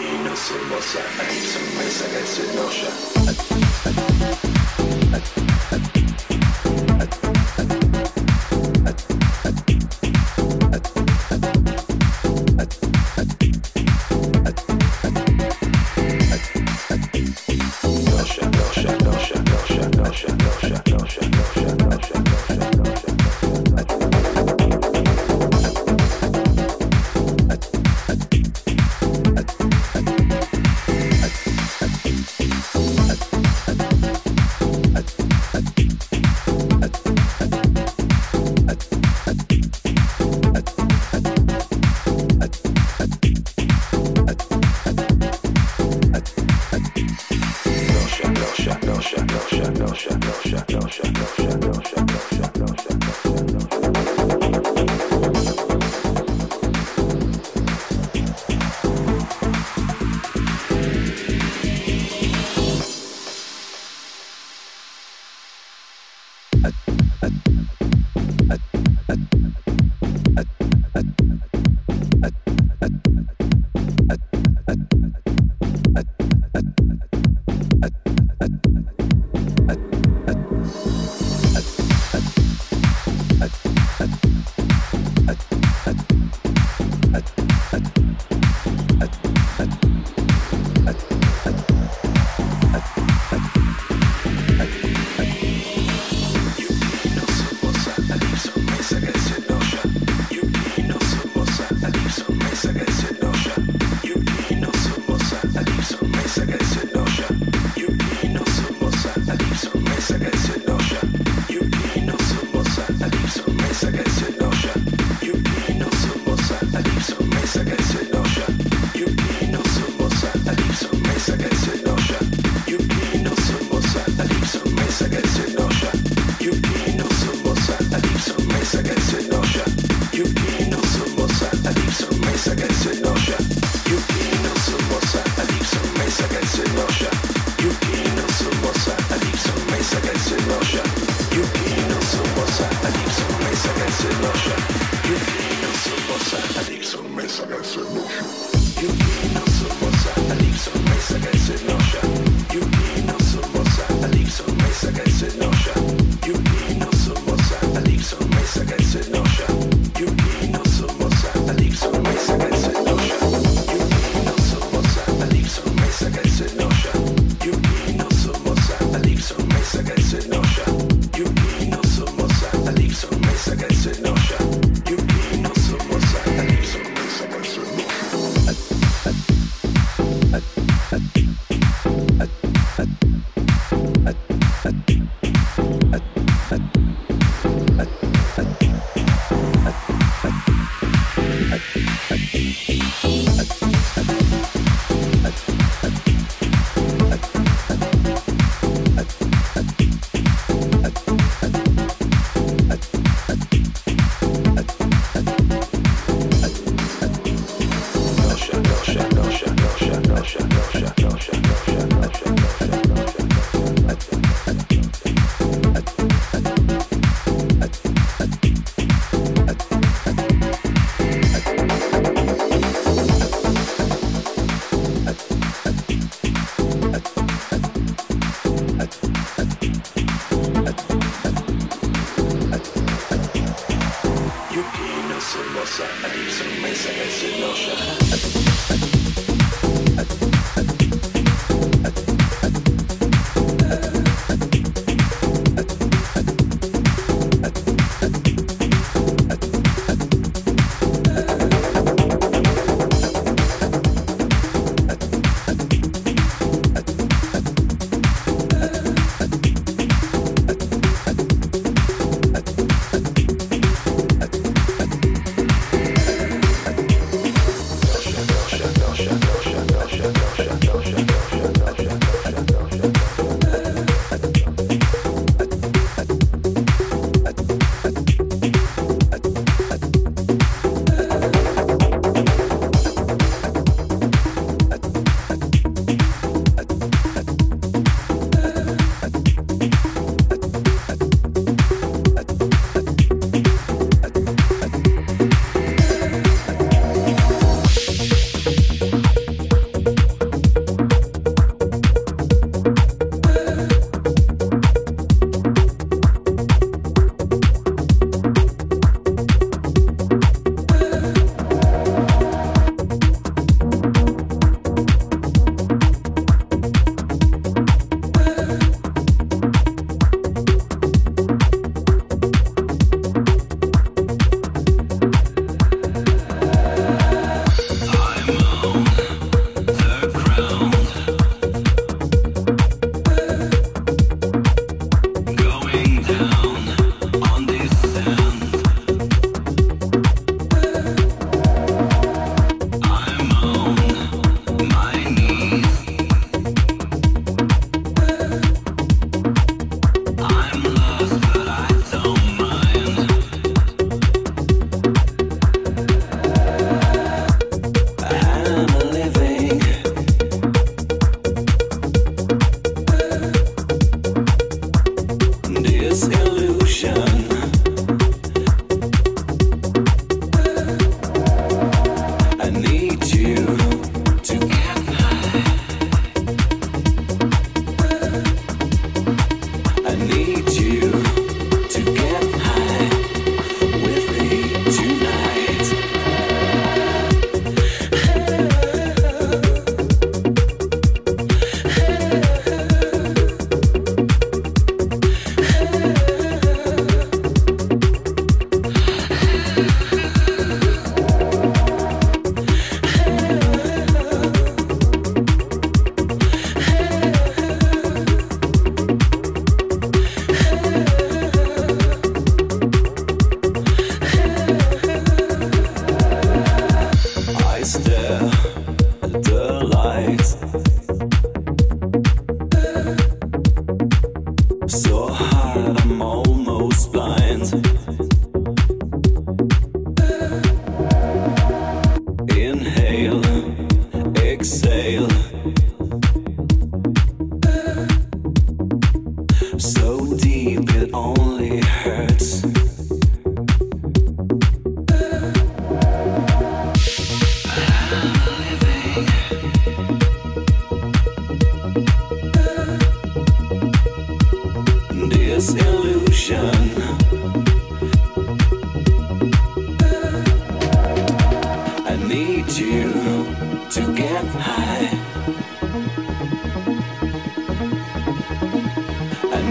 Nossa, moça, I need some ways, I got some notion.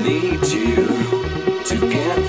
Discotheque. Rock the discotheque.